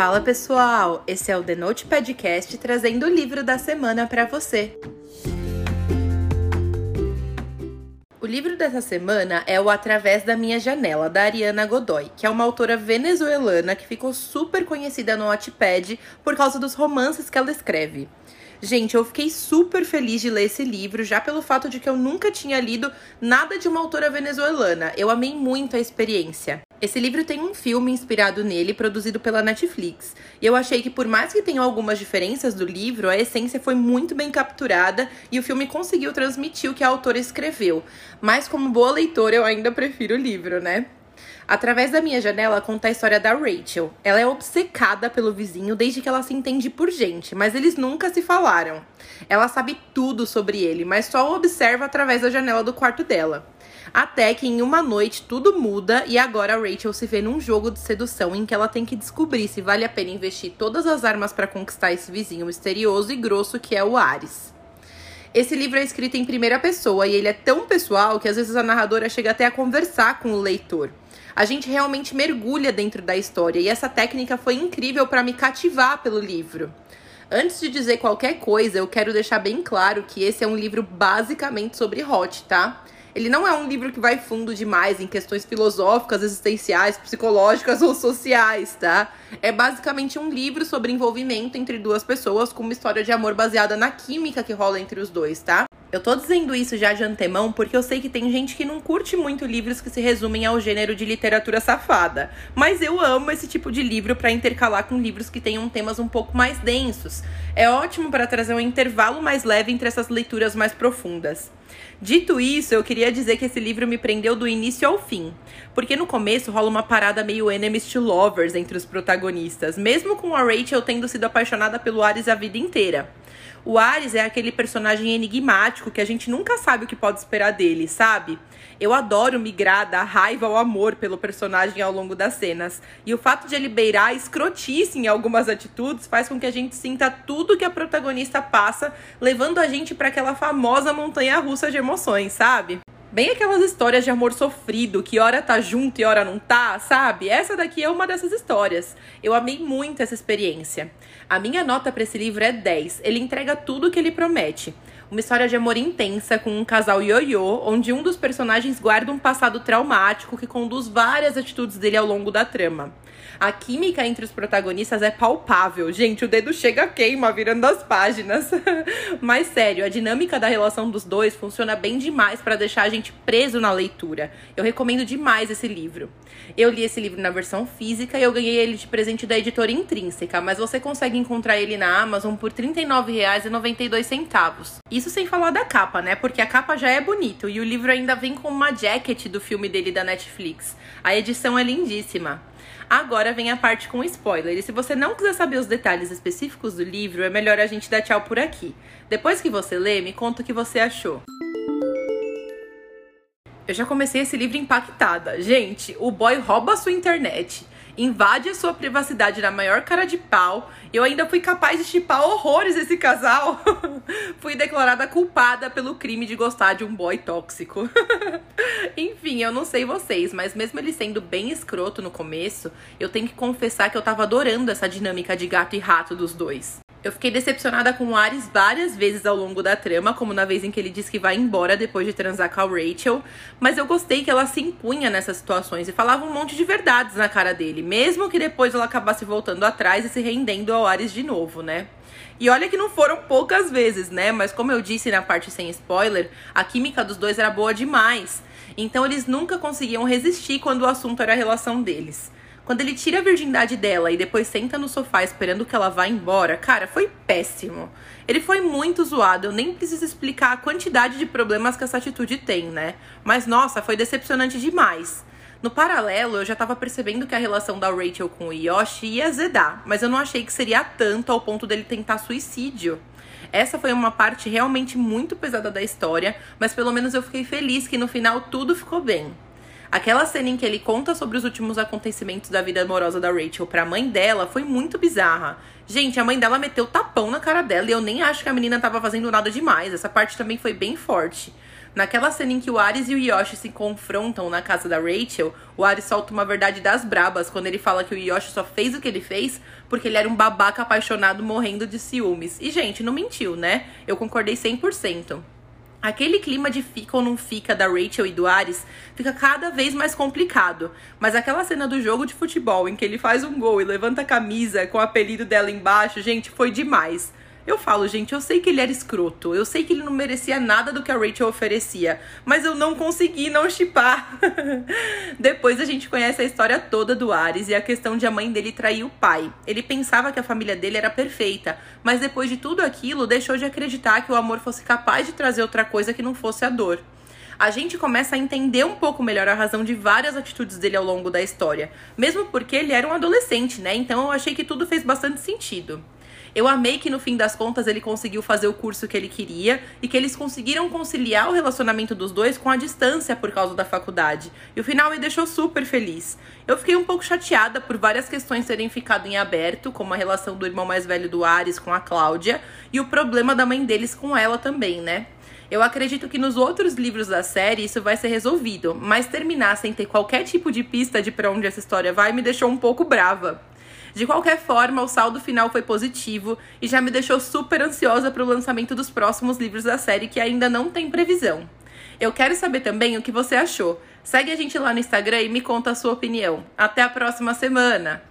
Fala pessoal, esse é o The Note Podcast trazendo o livro da semana para você. O livro dessa semana é O Através da Minha Janela, da Ariana Godoy, que é uma autora venezuelana que ficou super conhecida no Wattpad por causa dos romances que ela escreve. Gente, eu fiquei super feliz de ler esse livro, já pelo fato de que eu nunca tinha lido nada de uma autora venezuelana. Eu amei muito a experiência. Esse livro tem um filme inspirado nele, produzido pela Netflix. E eu achei que, por mais que tenham algumas diferenças do livro, a essência foi muito bem capturada e o filme conseguiu transmitir o que a autora escreveu. Mas, como boa leitora, eu ainda prefiro o livro, né? Através da minha janela conta a história da Rachel. Ela é obcecada pelo vizinho desde que ela se entende por gente, mas eles nunca se falaram. Ela sabe tudo sobre ele, mas só o observa através da janela do quarto dela. Até que em uma noite tudo muda e agora Rachel se vê num jogo de sedução em que ela tem que descobrir se vale a pena investir todas as armas para conquistar esse vizinho misterioso e grosso que é o Ares. Esse livro é escrito em primeira pessoa e ele é tão pessoal que às vezes a narradora chega até a conversar com o leitor a gente realmente mergulha dentro da história e essa técnica foi incrível para me cativar pelo livro. Antes de dizer qualquer coisa, eu quero deixar bem claro que esse é um livro basicamente sobre Hot, tá? Ele não é um livro que vai fundo demais em questões filosóficas, existenciais, psicológicas ou sociais, tá? É basicamente um livro sobre envolvimento entre duas pessoas com uma história de amor baseada na química que rola entre os dois, tá? Eu tô dizendo isso já de antemão porque eu sei que tem gente que não curte muito livros que se resumem ao gênero de literatura safada, mas eu amo esse tipo de livro para intercalar com livros que tenham temas um pouco mais densos. É ótimo para trazer um intervalo mais leve entre essas leituras mais profundas. Dito isso, eu queria dizer que esse livro me prendeu do início ao fim, porque no começo rola uma parada meio enemies to lovers entre os protagonistas, mesmo com a Rachel tendo sido apaixonada pelo Ares a vida inteira. O Ares é aquele personagem enigmático que a gente nunca sabe o que pode esperar dele, sabe? Eu adoro migrar da raiva ao amor pelo personagem ao longo das cenas. E o fato de ele beirar escrotice em algumas atitudes faz com que a gente sinta tudo que a protagonista passa, levando a gente para aquela famosa montanha russa de emoções, sabe? Bem aquelas histórias de amor sofrido, que hora tá junto e hora não tá, sabe? Essa daqui é uma dessas histórias. Eu amei muito essa experiência. A minha nota para esse livro é 10. Ele entrega tudo o que ele promete. Uma história de amor intensa com um casal ioiô, onde um dos personagens guarda um passado traumático que conduz várias atitudes dele ao longo da trama. A química entre os protagonistas é palpável. Gente, o dedo chega a queima virando as páginas. Mas sério, a dinâmica da relação dos dois funciona bem demais para deixar a gente preso na leitura. Eu recomendo demais esse livro. Eu li esse livro na versão física e eu ganhei ele de presente da editora Intrínseca, mas você consegue encontrar ele na Amazon por R$ 39,92. Isso sem falar da capa, né? Porque a capa já é bonito e o livro ainda vem com uma jacket do filme dele da Netflix. A edição é lindíssima. Agora vem a parte com spoiler. E se você não quiser saber os detalhes específicos do livro, é melhor a gente dar tchau por aqui. Depois que você lê, me conta o que você achou. Eu já comecei esse livro impactada. Gente, o boy rouba a sua internet invade a sua privacidade na maior cara de pau. Eu ainda fui capaz de chipar horrores esse casal. fui declarada culpada pelo crime de gostar de um boy tóxico. Enfim, eu não sei vocês, mas mesmo ele sendo bem escroto no começo, eu tenho que confessar que eu tava adorando essa dinâmica de gato e rato dos dois. Eu fiquei decepcionada com o Ares várias vezes ao longo da trama, como na vez em que ele diz que vai embora depois de transar com a Rachel, mas eu gostei que ela se impunha nessas situações e falava um monte de verdades na cara dele, mesmo que depois ela acabasse voltando atrás e se rendendo ao Ares de novo, né? E olha que não foram poucas vezes, né? Mas como eu disse na parte sem spoiler, a química dos dois era boa demais. Então eles nunca conseguiam resistir quando o assunto era a relação deles. Quando ele tira a virgindade dela e depois senta no sofá esperando que ela vá embora, cara, foi péssimo. Ele foi muito zoado, eu nem preciso explicar a quantidade de problemas que essa atitude tem, né? Mas nossa, foi decepcionante demais. No paralelo, eu já tava percebendo que a relação da Rachel com o Yoshi ia azedar, mas eu não achei que seria tanto ao ponto dele tentar suicídio. Essa foi uma parte realmente muito pesada da história, mas pelo menos eu fiquei feliz que no final tudo ficou bem. Aquela cena em que ele conta sobre os últimos acontecimentos da vida amorosa da Rachel pra mãe dela foi muito bizarra. Gente, a mãe dela meteu tapão na cara dela e eu nem acho que a menina tava fazendo nada demais. Essa parte também foi bem forte. Naquela cena em que o Ares e o Yoshi se confrontam na casa da Rachel, o Ares solta uma verdade das brabas quando ele fala que o Yoshi só fez o que ele fez porque ele era um babaca apaixonado morrendo de ciúmes. E, gente, não mentiu, né? Eu concordei 100%. Aquele clima de fica ou não fica da Rachel e do Ares fica cada vez mais complicado. Mas aquela cena do jogo de futebol em que ele faz um gol e levanta a camisa com o apelido dela embaixo, gente, foi demais. Eu falo, gente, eu sei que ele era escroto, eu sei que ele não merecia nada do que a Rachel oferecia, mas eu não consegui não chipar. Depois a gente conhece a história toda do Ares e a questão de a mãe dele trair o pai. Ele pensava que a família dele era perfeita, mas depois de tudo aquilo, deixou de acreditar que o amor fosse capaz de trazer outra coisa que não fosse a dor a gente começa a entender um pouco melhor a razão de várias atitudes dele ao longo da história. Mesmo porque ele era um adolescente, né? Então eu achei que tudo fez bastante sentido. Eu amei que no fim das contas ele conseguiu fazer o curso que ele queria e que eles conseguiram conciliar o relacionamento dos dois com a distância por causa da faculdade. E o final me deixou super feliz. Eu fiquei um pouco chateada por várias questões terem ficado em aberto, como a relação do irmão mais velho do Ares com a Cláudia e o problema da mãe deles com ela também, né? Eu acredito que nos outros livros da série isso vai ser resolvido, mas terminar sem ter qualquer tipo de pista de para onde essa história vai me deixou um pouco brava. De qualquer forma, o saldo final foi positivo e já me deixou super ansiosa para o lançamento dos próximos livros da série que ainda não tem previsão. Eu quero saber também o que você achou. Segue a gente lá no Instagram e me conta a sua opinião. Até a próxima semana!